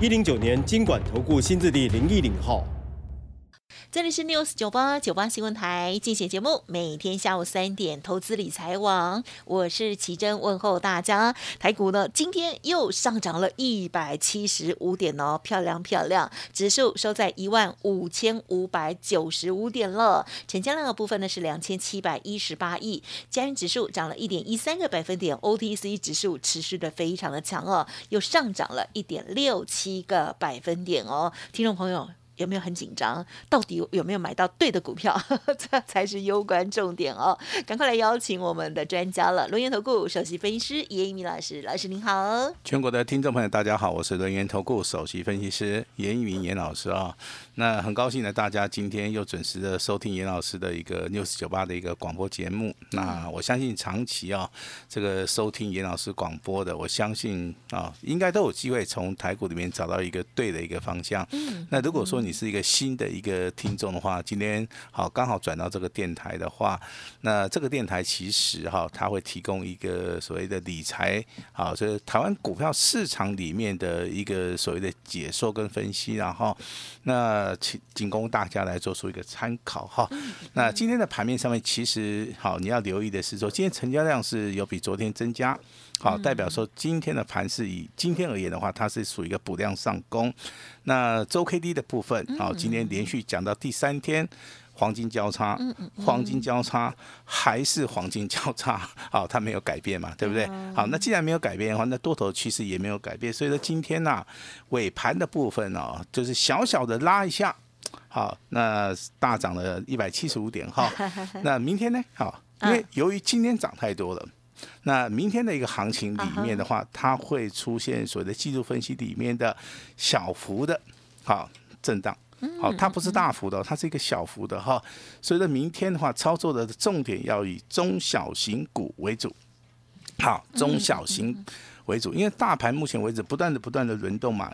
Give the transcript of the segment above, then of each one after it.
一零九年经管投顾新字第零一零号。这里是 News 九八九八新闻台，进行节目，每天下午三点，投资理财网，我是奇珍，问候大家。台股呢，今天又上涨了一百七十五点哦，漂亮漂亮，指数收在一万五千五百九十五点了。成交量的部分呢是两千七百一十八亿，加元指数涨了一点一三个百分点，OTC 指数持续的非常的强哦，又上涨了一点六七个百分点哦，听众朋友。有没有很紧张？到底有没有买到对的股票？这才是攸关重点哦！赶快来邀请我们的专家了，轮言投顾首席分析师严一鸣老师，老师您好。全国的听众朋友，大家好，我是轮言投顾首席分析师严一鸣严老师啊。那很高兴呢，大家今天又准时的收听严老师的一个 news 九八的一个广播节目。那我相信长期啊，这个收听严老师广播的，我相信啊，应该都有机会从台股里面找到一个对的一个方向。嗯。那如果说你是一个新的一个听众的话，今天好刚好转到这个电台的话，那这个电台其实哈，它会提供一个所谓的理财，好，就是台湾股票市场里面的一个所谓的解说跟分析，然后那。呃，请仅供大家来做出一个参考哈。那今天的盘面上面，其实好，你要留意的是说，今天成交量是有比昨天增加，好，代表说今天的盘是以今天而言的话，它是属于一个补量上攻。那周 K D 的部分，好，今天连续讲到第三天。黄金交叉，黄金交叉还是黄金交叉，好，它没有改变嘛，对不对？好，那既然没有改变的话，那多头趋势也没有改变，所以说今天呢，尾盘的部分哦，就是小小的拉一下，好，那大涨了一百七十五点哈，那明天呢？好，因为由于今天涨太多了，那明天的一个行情里面的话，它会出现所谓的技术分析里面的小幅的，好震荡。好，它不是大幅的，它是一个小幅的哈。所以说明天的话，操作的重点要以中小型股为主。好，中小型为主，因为大盘目前为止不断的不断的轮动嘛。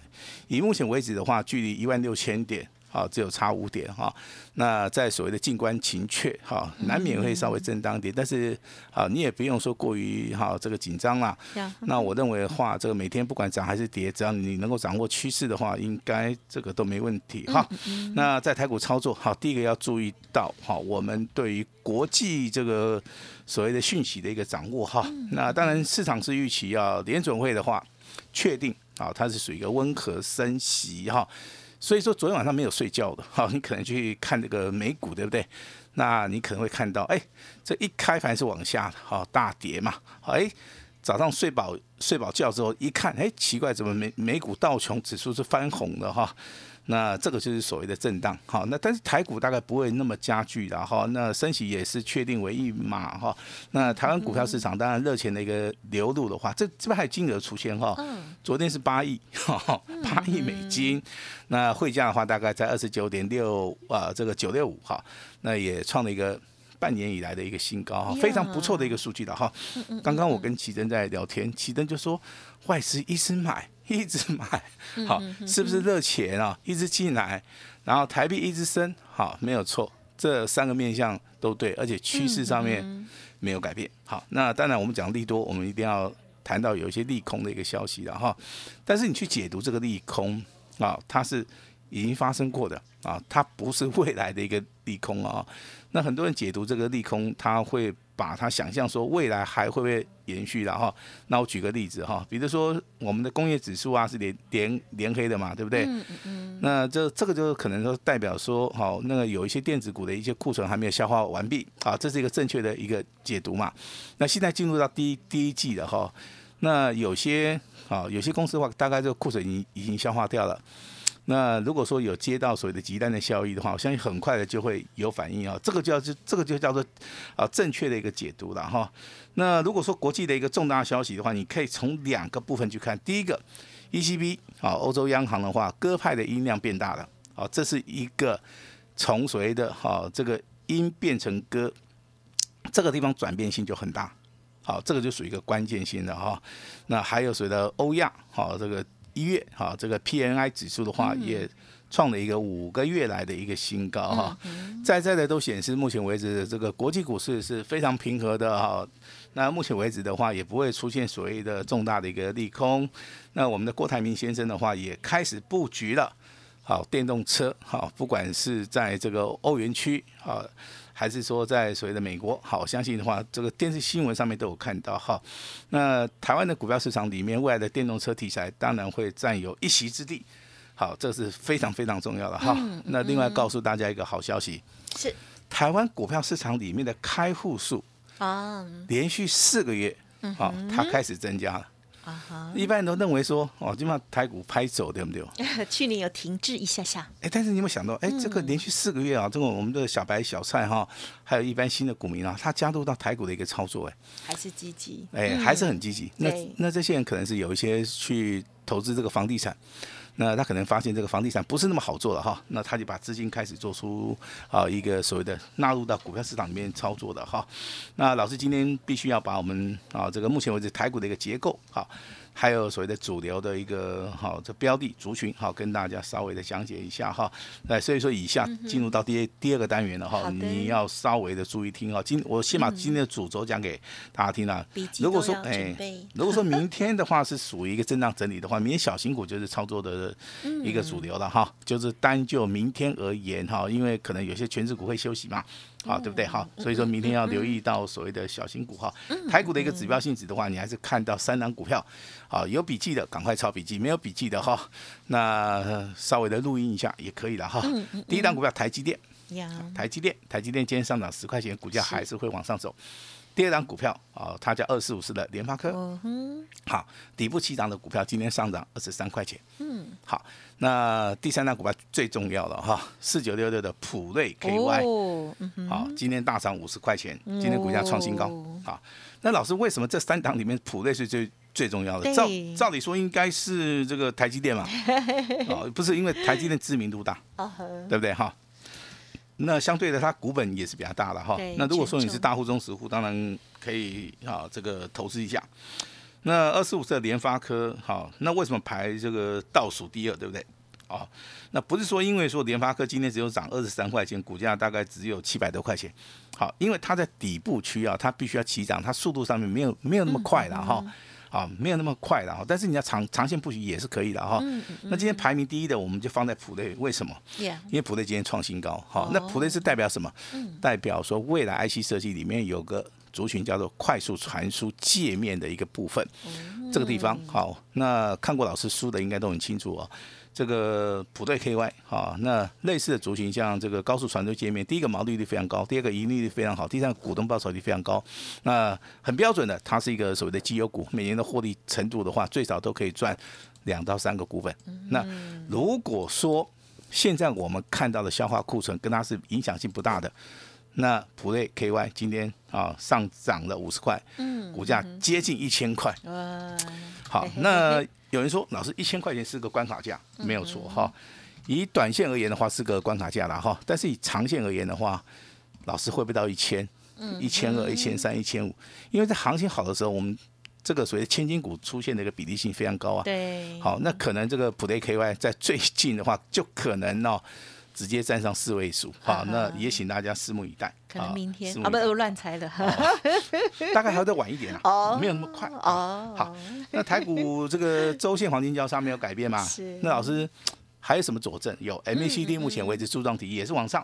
以目前为止的话，距离一万六千点。好，只有差五点哈。那在所谓的静观情却哈，难免会稍微震荡点，但是啊，你也不用说过于哈这个紧张啦。那我认为的话，这个每天不管涨还是跌，只要你能够掌握趋势的话，应该这个都没问题哈。那在台股操作，好，第一个要注意到哈，我们对于国际这个所谓的讯息的一个掌握哈。那当然市场是预期要联准会的话，确定啊，它是属于一个温和升息哈。所以说昨天晚上没有睡觉的，好，你可能去看这个美股，对不对？那你可能会看到，哎，这一开盘是往下的，好大跌嘛，哎，早上睡饱睡饱觉之后一看，哎，奇怪，怎么美美股道琼指数是翻红的哈？那这个就是所谓的震荡，好，那但是台股大概不会那么加剧的哈，那升息也是确定为一码哈，那台湾股票市场当然热钱的一个流入的话，这这边还有金额出现哈，昨天是八亿，八亿美金，那汇价的话大概在二十九点六啊，这个九六五哈，那也创了一个半年以来的一个新高哈，非常不错的一个数据了哈，刚刚我跟奇珍在聊天，奇珍就说外资一直买。一直买，好，是不是热钱啊？一直进来，然后台币一直升，好，没有错，这三个面向都对，而且趋势上面没有改变。好，那当然我们讲利多，我们一定要谈到有一些利空的一个消息了哈。但是你去解读这个利空啊，它是已经发生过的啊，它不是未来的一个利空啊。那很多人解读这个利空，它会。把它想象说未来还会不会延续的哈？那我举个例子哈，比如说我们的工业指数啊是连连连黑的嘛，对不对？嗯嗯。那这这个就可能说代表说，好，那个有一些电子股的一些库存还没有消化完毕啊，这是一个正确的一个解读嘛。那现在进入到第一第一季了哈，那有些啊有些公司的话，大概这个库存已经已经消化掉了。那如果说有接到所谓的急单的效益的话，我相信很快的就会有反应啊，这个叫就这个就叫做啊正确的一个解读了哈。那如果说国际的一个重大消息的话，你可以从两个部分去看，第一个 ECB 啊，欧洲央行的话，鸽派的音量变大了，啊，这是一个从所谓的哈这个鹰变成鸽，这个地方转变性就很大，好，这个就属于一个关键性的哈。那还有所谓的欧亚，好，这个一月哈这个 PNI 指数的话也。创了一个五个月来的一个新高哈，在在的都显示，目前为止这个国际股市是非常平和的哈。那目前为止的话，也不会出现所谓的重大的一个利空。那我们的郭台铭先生的话，也开始布局了，好电动车好，不管是在这个欧元区啊，还是说在所谓的美国，好，相信的话，这个电视新闻上面都有看到哈。那台湾的股票市场里面，未来的电动车题材当然会占有一席之地。好，这是非常非常重要的哈。那另外告诉大家一个好消息，是台湾股票市场里面的开户数啊，连续四个月，好，它开始增加了。啊，一般人都认为说，哦，基本上台股拍走，对不对？去年有停滞一下下。哎，但是你有没有想到，哎，这个连续四个月啊，这个我们的小白小蔡哈，还有一般新的股民啊，他加入到台股的一个操作，哎，还是积极，哎，还是很积极。那那这些人可能是有一些去投资这个房地产。那他可能发现这个房地产不是那么好做了哈，那他就把资金开始做出啊一个所谓的纳入到股票市场里面操作的哈。那老师今天必须要把我们啊这个目前为止台股的一个结构哈。还有所谓的主流的一个好这标的族群好，跟大家稍微的讲解一下哈。那所以说以下进入到第第二个单元了哈，你要稍微的注意听哈。今我先把今天的主轴讲给大家听了。如果说哎，如果说明天的话是属于一个震荡整理的话，明天小型股就是操作的一个主流了哈。就是单就明天而言哈，因为可能有些全职股会休息嘛。好，对不对？好，所以说明天要留意到所谓的小型股哈。台股的一个指标性质的话，你还是看到三档股票。好，有笔记的赶快抄笔记，没有笔记的哈，那稍微的录音一下也可以了哈。第一档股票台积电，台积电，台积电今天上涨十块钱，股价还是会往上走。第二档股票啊，它叫二四五四的联发科，好，底部七档的股票今天上涨二十三块钱。嗯，好，那第三档股票最重要了哈，四九六六的普瑞 KY，好，今天大涨五十块钱，今天股价创新高。好，那老师为什么这三档里面普瑞是最最重要的？照照理说应该是这个台积电嘛，哦，不是因为台积电知名度大，对不对哈？那相对的，它股本也是比较大的哈。那如果说你是大户中实户，当然可以啊，这个投资一下。那二十五的联发科，好，那为什么排这个倒数第二，对不对？啊，那不是说因为说联发科今天只有涨二十三块钱，股价大概只有七百多块钱。好，因为它在底部区啊，它必须要起涨，它速度上面没有没有那么快了哈。啊，没有那么快的哈，但是你要长长线布局也是可以的哈。那今天排名第一的，我们就放在普瑞，为什么？因为普瑞今天创新高。哈，那普瑞是代表什么？代表说未来 IC 设计里面有个族群叫做快速传输界面的一个部分。这个地方好，那看过老师书的应该都很清楚哦。这个普瑞 KY 哈，那类似的族群像这个高速传输界面，第一个毛利率非常高，第二个盈利率非常好，第三个股东报酬率非常高，那很标准的，它是一个所谓的绩优股，每年的获利程度的话，最少都可以赚两到三个股本。那如果说现在我们看到的消化库存跟它是影响性不大的，那普瑞 KY 今天啊上涨了五十块，股价接近一千块。好，那。有人说，老师一千块钱是个关卡价，没有错哈。以短线而言的话，是个关卡价了哈。但是以长线而言的话，老师会不会到一千、一千二、一千三、一千五？因为在行情好的时候，我们这个所谓千金股出现的一个比例性非常高啊。对。好，那可能这个普雷 KY 在最近的话，就可能哦。直接站上四位数，好，那也请大家拭目以待。可能明天啊，不是乱猜的，大概还要再晚一点啊，没有那么快。哦，好，那台股这个周线黄金交叉没有改变吗？是。那老师还有什么佐证？有 MACD 目前为止柱状体也是往上，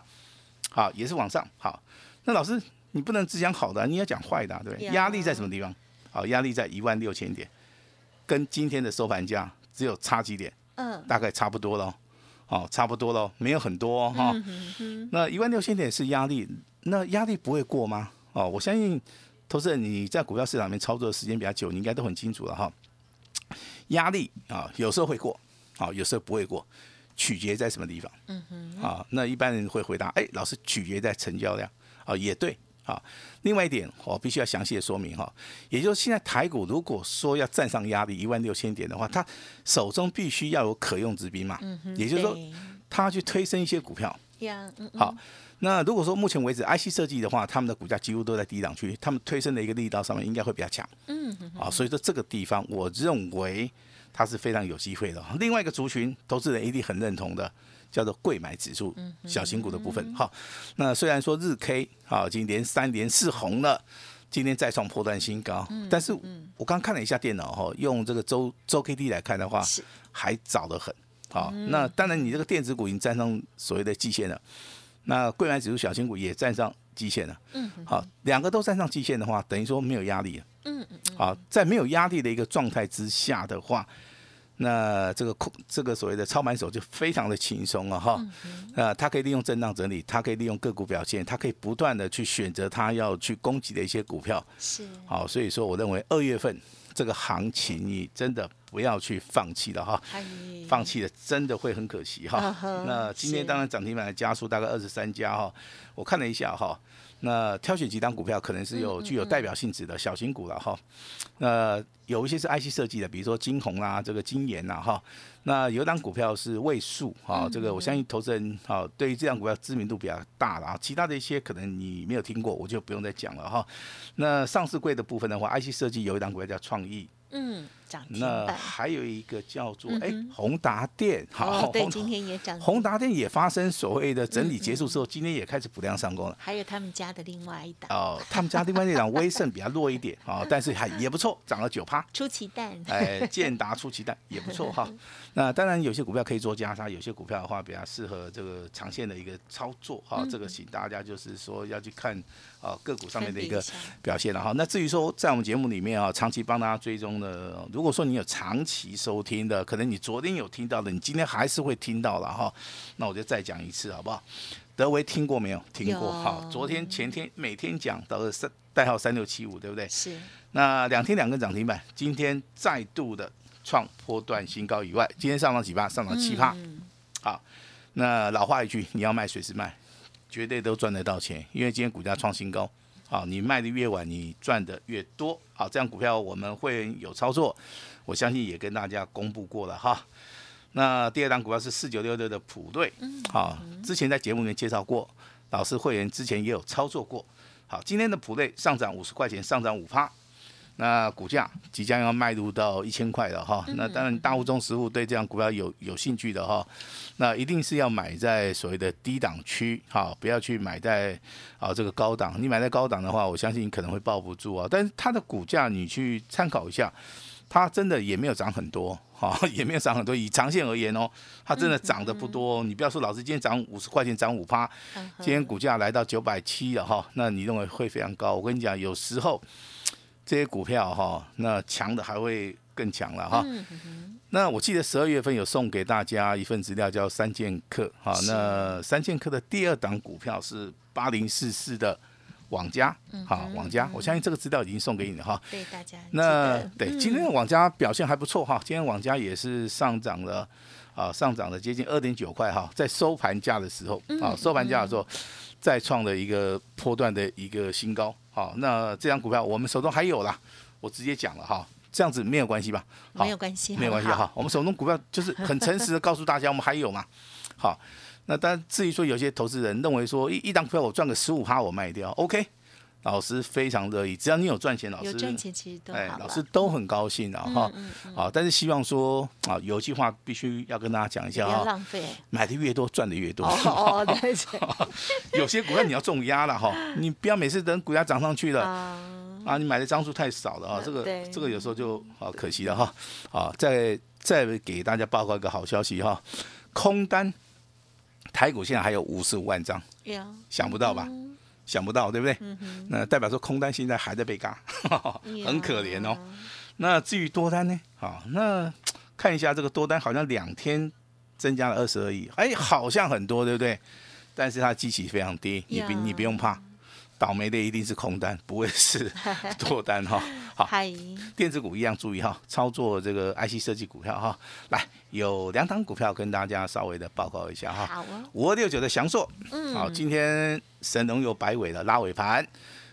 好，也是往上。好，那老师你不能只讲好的，你要讲坏的，对不对？压力在什么地方？好，压力在一万六千点，跟今天的收盘价只有差几点？嗯，大概差不多了。哦，差不多了，没有很多哈。那一万六千点是压力，那压力不会过吗？哦，我相信投资人你在股票市场里面操作的时间比较久，你应该都很清楚了哈。压力啊，有时候会过，啊，有时候不会过，取决在什么地方？嗯哼。啊，那一般人会回答，哎，老师取决在成交量。啊，也对。好，另外一点我必须要详细的说明哈，也就是现在台股如果说要站上压力一万六千点的话，它手中必须要有可用之兵嘛，也就是说对它去推升一些股票。好，那如果说目前为止 IC 设计的话，他们的股价几乎都在低档区，他们推升的一个力道上面应该会比较强。嗯嗯啊，所以说这个地方我认为它是非常有机会的。另外一个族群，投资人一定很认同的，叫做贵买指数嗯小型股的部分。好，那虽然说日 K 啊，已经连三连四红了。今天再创破断新高，嗯但是我刚看了一下电脑哈，用这个周周 K D 来看的话是，还早得很。好，那当然你这个电子股已经站上所谓的季线了，那贵买指数小型股也站上季线了。嗯好，两个都站上季线的话，等于说没有压力了。嗯嗯好，在没有压力的一个状态之下的话，那这个空这个所谓的操盘手就非常的轻松了哈。那，他可以利用震荡整理，他可以利用个股表现，他可以不断的去选择他要去攻击的一些股票。是，好，所以说我认为二月份这个行情你真的不要去放弃了哈。放弃了真的会很可惜哈。那今天是当然涨停板的家数大概二十三家哈，我看了一下哈，那挑选几档股票可能是嗯有具有代表性质的小型股了哈。那有一些是 IC 设计的，比如说金红啦、这个金研呐哈。那有一档股票是位数嗯哈，这个我相信投资人哈对于这档股票知名度比较大了啊。其他的一些可能你没有听过，我就不用再讲了哈。那上市柜的部分的话，IC 设计有一档股票叫创意，嗯，涨停那，还有一个叫做哎、嗯宏达电，好，哦，对，今天也涨，宏达电也发生所谓的整理结束之后，今天也开始补量上攻了。还有他们家的另外一档哦，他们家另外那档 威盛比较弱一点啊、但是还也不错，涨了九趴。出奇蛋，哎，建达出奇蛋也不错 哈。那当然有些股票可以做加杀，有些股票的话比较适合这个长线的一个操作哈。这个请大家就是说要去看啊个股上面的一个表现了哈。那至于说在我们节目里面啊，长期帮大家追踪的，如果说你有长期收听的，可能你昨天有听到的，你今天还是会听到了哈。那我就再讲一次好不好？德维听过没有？听过有哈。昨天、前天每天讲都是三代号三六七五，对不对？是，那两天两根涨停板，今天再度的创波段新高以外，今天上涨几趴？上涨七趴。嗯好，那老话一句，你要卖随时卖，绝对都赚得到钱，因为今天股价创新高。好，你卖的越晚，你赚的越多。好，这样股票我们会有操作，我相信也跟大家公布过了哈。那第二档股票是四九六六的普瑞，好，之前在节目里面介绍过，老师会员之前也有操作过。好，今天的普瑞上涨五十块钱，上涨五趴。那股价即将要迈入到一千块了哈，那当然大户中实户对这样股票有有兴趣的哈，那一定是要买在所谓的低档区哈，不要去买在啊这个高档。你买在高档的话，我相信你可能会抱不住啊。但是它的股价你去参考一下，它真的也没有涨很多哈，也没有涨很多。以长线而言哦，它真的涨得不多哦。你不要说老师今天涨五十块钱，涨五趴，嗯今天股价来到九百七了哈，那你认为会非常高？我跟你讲，有时候这些股票哈，那强的还会更强了哈。那我记得十二月份有送给大家一份资料，叫三剑客哈。那三剑客的第二档股票是八零四四的网家，好网家，我相信这个资料已经送给你了哈。对大家那得对嗯今天的网家表现还不错哈，今天网家也是上涨了啊，上涨了接近二点九块哈，在收盘价的时候嗯啊，收盘价的时候再创了一个波段的一个新高。好，那这张股票我们手中还有啦，我直接讲了哈，这样子没有关系吧？好没有关系，没有关系哈，我们手中股票就是很诚实的告诉大家，我们还有嘛。好，那但至于说有些投资人认为说一一张股票我赚个十五趴我卖掉，OK，老师非常乐意，只要你有赚钱，老师有赚钱其实都好哎，了，老师都很高兴啊哈。嗯嗯啊，但是希望说啊，有一句话必须要跟大家讲一下哈，浪费。买的越多赚的越多。哦哦，对对。有些股票你要重压了哈，你不要每次等股价涨上去了。啊，啊，你买的张数太少了啊，这个这个有时候就啊可惜了哈。啊，再再给大家报告一个好消息哈，空单台股现在还有五十五万张，有。想不到吧？嗯想不到对不对？嗯那代表说空单现在还在被嘎，很可怜哦。那至于多单呢？好，那看一下这个多单好像两天增加了二十二亿，哎，好像很多对不对？但是它基期非常低，你不你不用怕。倒霉的一定是空单，不会是 多单哈。好，电子股一样注意哈，操作这个 IC 设计股票哈。来，有两档股票跟大家稍微的报告一下哈。好哦，五二六九的翔硕，嗯好，今天神龙有摆尾了，拉尾盘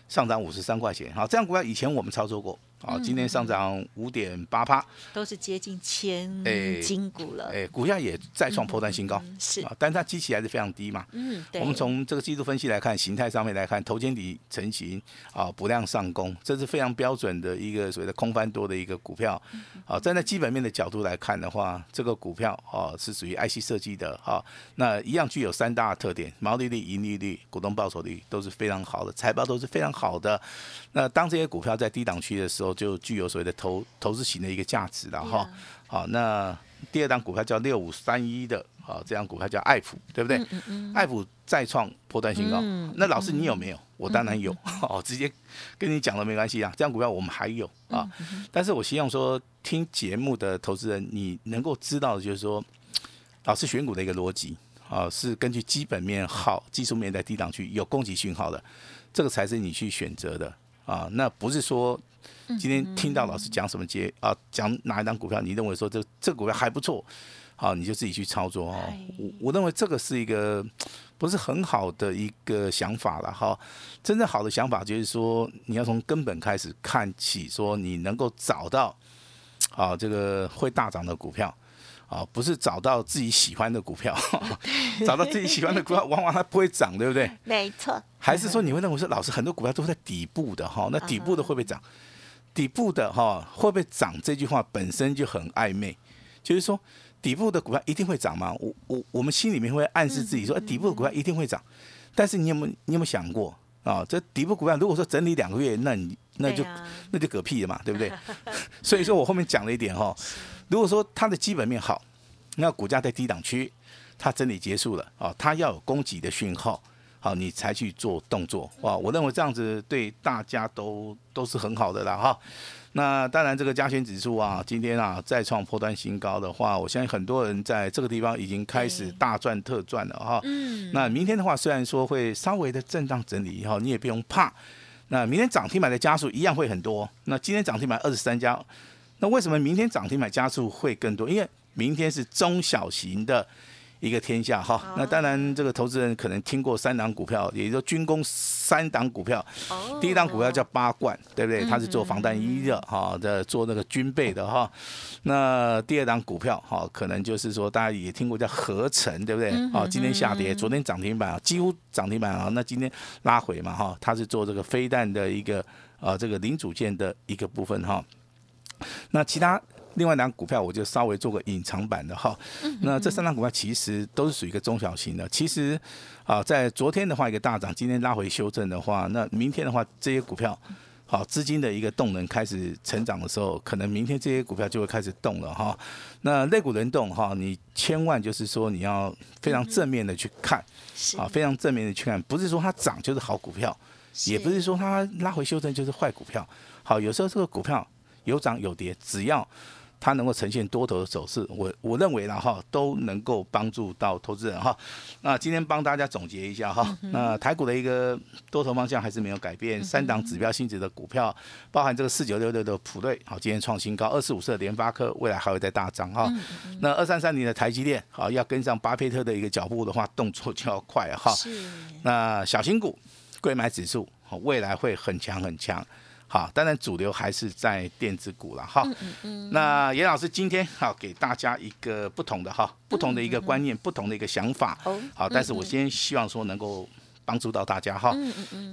上涨五十三块钱。好，这样股票以前我们操作过，好，今天上涨五点八趴，都是接近千哎金股了，哎，股价也再创破断新高，嗯是啊，但是它基期还是非常低嘛。嗯，对，我们从这个技术分析来看，形态上面来看，头肩底成型啊，不量上攻，这是非常标准的一个所谓的空翻多的一个股票。啊，站在基本面的角度来看的话，这个股票啊是属于 IC 设计的哈、那一样具有三大特点：毛利率、盈利率、股东报酬率都是非常好的，财报都是非常好的。那当这些股票在低档区的时候，就具有所谓的投投资型的一个价值了哈。好，那第二档股票叫六五三一的，好，这张股票叫爱普，对不对？爱普再创破断新高。嗯那老师你有没有？我当然有，哦，直接跟你讲了没关系啊。这张股票我们还有啊，但是我希望说听节目的投资人，你能够知道的就是说，老师选股的一个逻辑啊，是根据基本面好、技术面在低档区有供给讯号的，这个才是你去选择的啊。那不是说今天听到老师讲什么节啊，讲哪一张股票，你认为说这这股票还不错，好，你就自己去操作哦哎。我我认为这个是一个不是很好的一个想法了哈。真正好的想法就是说，你要从根本开始看起，说你能够找到啊这个会大涨的股票。啊，不是找到自己喜欢的股票，找到自己喜欢的股票，往往它不会涨，对不对？没错，还是说你会认为说，老师很多股票都是在底部的哈，那底部的会不会涨？底部的哈会不会涨？这句话本身就很暧昧，就是说底部的股票一定会涨吗？我我我们心里面会暗示自己说，哎底部的股票一定会涨，但是你有没有你有没有想过啊？这底部股票如果说整理两个月，那你那就、那就嗝屁了嘛，对不对？所以说我后面讲了一点哈，如果说它的基本面好，那股价在低档区，它整理结束了啊，它要有供给的讯号，好，你才去做动作哇。我认为这样子对大家都都是很好的啦哈。那当然，这个加权指数啊，今天啊再创破端新高的话，我相信很多人在这个地方已经开始大赚特赚了哈。嗯，那明天的话，虽然说会稍微的震荡整理哈，你也不用怕。那明天涨停板的家数一样会很多。那今天涨停板二十三家，那为什么明天涨停板加速会更多？因为明天是中小型的一个天下哈。那当然，这个投资人可能听过三档股票，也就是军工三档股票。哦第一档股票叫八冠，对不对？它是做防弹衣的哈，的做那个军备的哈。那第二档股票哈，可能就是说大家也听过叫合成，对不对？哦，今天下跌，昨天涨停板，几乎涨停板啊。那今天拉回嘛哈，它是做这个飞弹的一个呃这个零组件的一个部分哈。那其他另外两档股票，我就稍微做个隐藏版的哈。那这三档股票其实都是属于一个中小型的。其实啊，在昨天的话一个大涨，今天拉回修正的话，那明天的话这些股票。好，资金的一个动能开始成长的时候，可能明天这些股票就会开始动了哈。那类股轮动哈，你千万就是说你要非常正面的去看，啊，非常正面的去看，不是说它涨就是好股票，也不是说它拉回修正就是坏股票。好，有时候这个股票有涨有跌，只要它能够呈现多头的走势，我我认为呢哈，都能够帮助到投资人哈。那今天帮大家总结一下哈，那台股的一个多头方向还是没有改变，三档指标性质的股票，包含这个四九六六的普瑞，好，今天创新高，二四五四的联发科，未来还会再大涨哈。那二三三零的台积电，好，要跟上巴菲特的一个脚步的话，动作就要快哈。是那小型股贵买指数，好，未来会很强很强。好，当然主流还是在电子股了哈。那严老师今天好给大家一个不同的哈，不同的一个观念，不同的一个想法。哦好，但是我先希望说能够帮助到大家哈。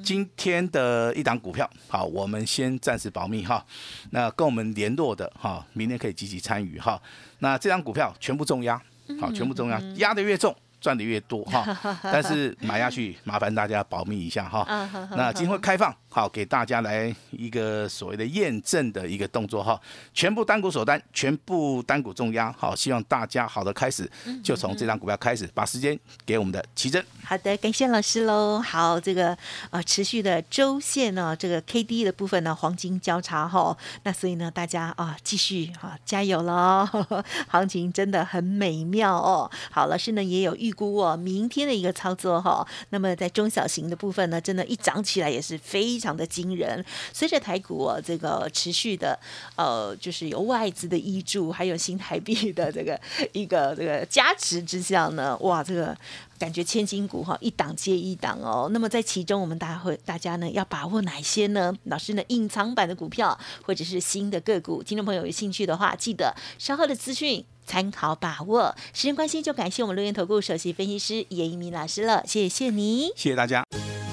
今天的一档股票，好，我们先暂时保密哈。那跟我们联络的哈，明天可以积极参与哈。那这张股票全部重压，好，全部重压，压的越重。赚的越多 哈，但是买下去麻烦大家保密一下哈。那今天会开放好给大家来一个所谓的验证的一个动作哈，全部单股锁单，全部单股重压，好，希望大家好的开始就从这张股票开始，把时间给我们的奇珍。好的，感谢老师喽。好，这个呃持续的周线呢，这个 K D 的部分呢，黄金交叉哈，那所以呢，大家啊继续啊加油喽，行情真的很美妙哦。好，老师呢也有预预估哦，明天的一个操作哈。那么在中小型的部分呢，真的，一涨起来也是非常的惊人。随着台股哦，这个持续的呃，就是有外资的依注，还有新台币的这个一个这个加持之下呢，哇，这个。感觉千金股哈，一档接一档哦。那么在其中，我们大家会大家呢要把握哪些呢？老师呢，隐藏版的股票或者是新的个股，听众朋友有兴趣的话，记得稍后的资讯参考把握。时间关系，就感谢我们录音投顾首席分析师严一鸣老师了，谢谢你，谢谢大家。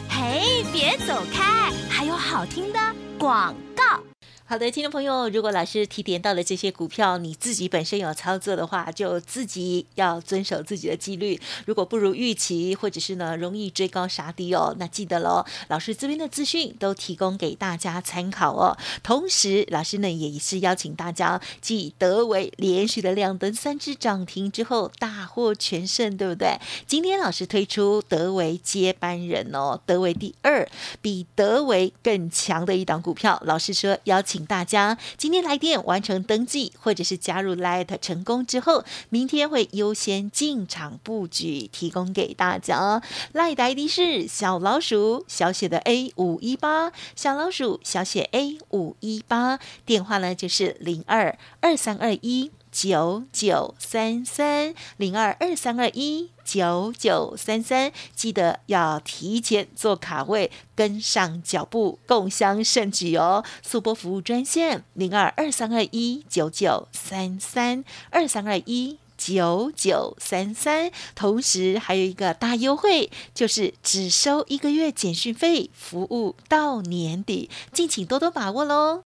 嘿，别走开，还有好听的广告。好的，听众朋友，如果老师提点到了这些股票，你自己本身有操作的话，就自己要遵守自己的纪律。如果不如预期，或者是呢容易追高杀低哦，那记得喽，老师这边的资讯都提供给大家参考哦。同时，老师呢也是邀请大家，继德维连续的亮灯三只涨停之后，大获全胜，对不对？今天老师推出德维接班人哦，德维第二，比德维更强的一档股票，老师说邀请。请大家今天来电完成登记，或者是加入 Light 成功之后，明天会优先进场布局，提供给大家。Light ID 是小老鼠小写的 A 五一八，小老鼠小写 A 五一八，电话呢就是零二二三二一。九九三三零二二三二一九九三三，记得要提前做卡位，跟上脚步，共享盛举哦！速播服务专线零二二三二一九九三三二三二一九九三三，同时还有一个大优惠，就是只收一个月简讯费，服务到年底，敬请多多把握喽！